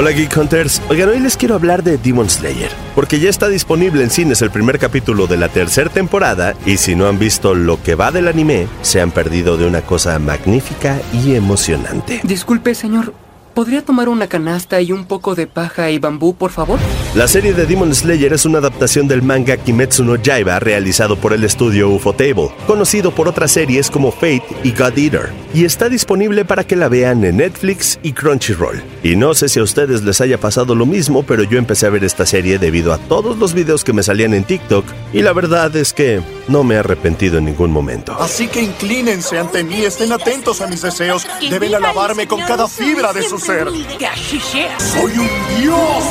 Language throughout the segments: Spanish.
Hola Geek Hunters, oigan, hoy les quiero hablar de Demon Slayer, porque ya está disponible en cines el primer capítulo de la tercera temporada y si no han visto lo que va del anime, se han perdido de una cosa magnífica y emocionante. Disculpe, señor. ¿Podría tomar una canasta y un poco de paja y bambú, por favor? La serie de Demon Slayer es una adaptación del manga Kimetsu no Yaiba realizado por el estudio Ufotable, conocido por otras series como Fate y God Eater, y está disponible para que la vean en Netflix y Crunchyroll. Y no sé si a ustedes les haya pasado lo mismo, pero yo empecé a ver esta serie debido a todos los videos que me salían en TikTok, y la verdad es que no me he arrepentido en ningún momento. Así que inclínense ante mí, estén atentos a mis deseos, deben alabarme con cada fibra de su ser. ¡Soy un dios!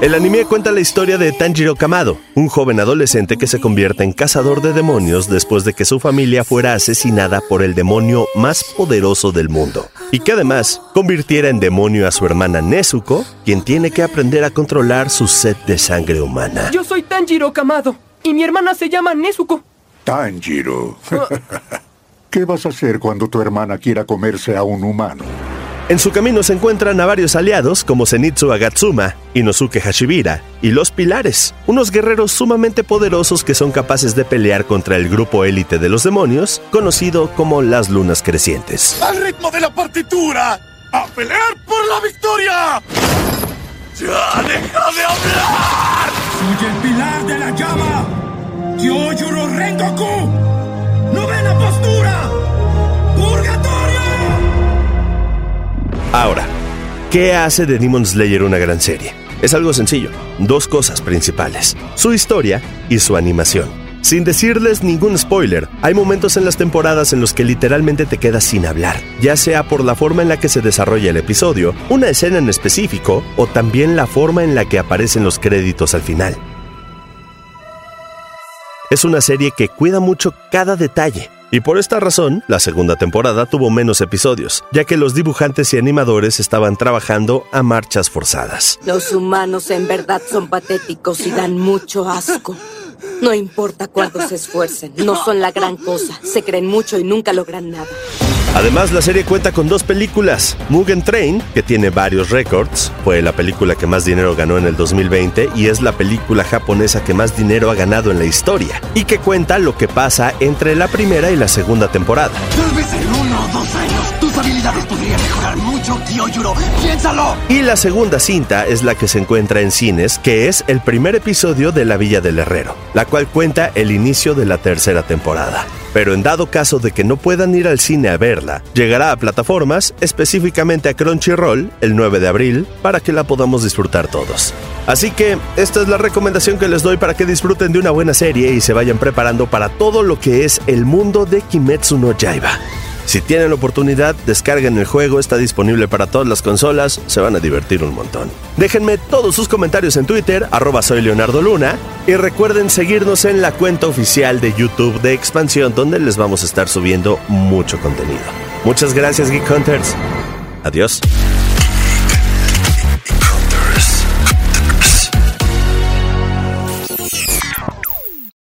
El anime cuenta la historia de Tanjiro Kamado, un joven adolescente que se convierte en cazador de demonios después de que su familia fuera asesinada por el demonio más poderoso del mundo, y que además convirtiera en demonio a su hermana Nezuko, quien tiene que aprender a controlar su sed de sangre humana. Yo soy Tanjiro Kamado y mi hermana se llama Nezuko. Tanjiro. ¿Qué vas a hacer cuando tu hermana quiera comerse a un humano? En su camino se encuentran a varios aliados como Zenitsu Agatsuma, Inosuke Hashibira y los Pilares, unos guerreros sumamente poderosos que son capaces de pelear contra el grupo élite de los demonios, conocido como las Lunas Crecientes. ¡Al ritmo de la partitura! ¡A pelear por la victoria! ¡Ya deja de hablar! Soy el pilar de la llama. Kyojuro Rengoku. Novena postura. Purgatorio. Ahora, ¿qué hace de Demon Slayer una gran serie? Es algo sencillo, dos cosas principales, su historia y su animación. Sin decirles ningún spoiler, hay momentos en las temporadas en los que literalmente te quedas sin hablar, ya sea por la forma en la que se desarrolla el episodio, una escena en específico o también la forma en la que aparecen los créditos al final. Es una serie que cuida mucho cada detalle, y por esta razón, la segunda temporada tuvo menos episodios, ya que los dibujantes y animadores estaban trabajando a marchas forzadas. Los humanos en verdad son patéticos y dan mucho asco. No importa cuánto se esfuercen, no son la gran cosa. Se creen mucho y nunca logran nada. Además, la serie cuenta con dos películas. Mugen Train, que tiene varios récords, fue la película que más dinero ganó en el 2020 y es la película japonesa que más dinero ha ganado en la historia, y que cuenta lo que pasa entre la primera y la segunda temporada. Tal vez en uno o dos años Y la segunda cinta es la que se encuentra en cines, que es el primer episodio de La Villa del Herrero, la cual cuenta el inicio de la tercera temporada. Pero en dado caso de que no puedan ir al cine a verla, llegará a plataformas, específicamente a Crunchyroll, el 9 de abril, para que la podamos disfrutar todos. Así que esta es la recomendación que les doy para que disfruten de una buena serie y se vayan preparando para todo lo que es el mundo de Kimetsu no Yaiba. Si tienen la oportunidad, descarguen el juego, está disponible para todas las consolas, se van a divertir un montón. Déjenme todos sus comentarios en Twitter, arroba soy Luna, y recuerden seguirnos en la cuenta oficial de YouTube de Expansión, donde les vamos a estar subiendo mucho contenido. Muchas gracias, Geek Hunters. Adiós.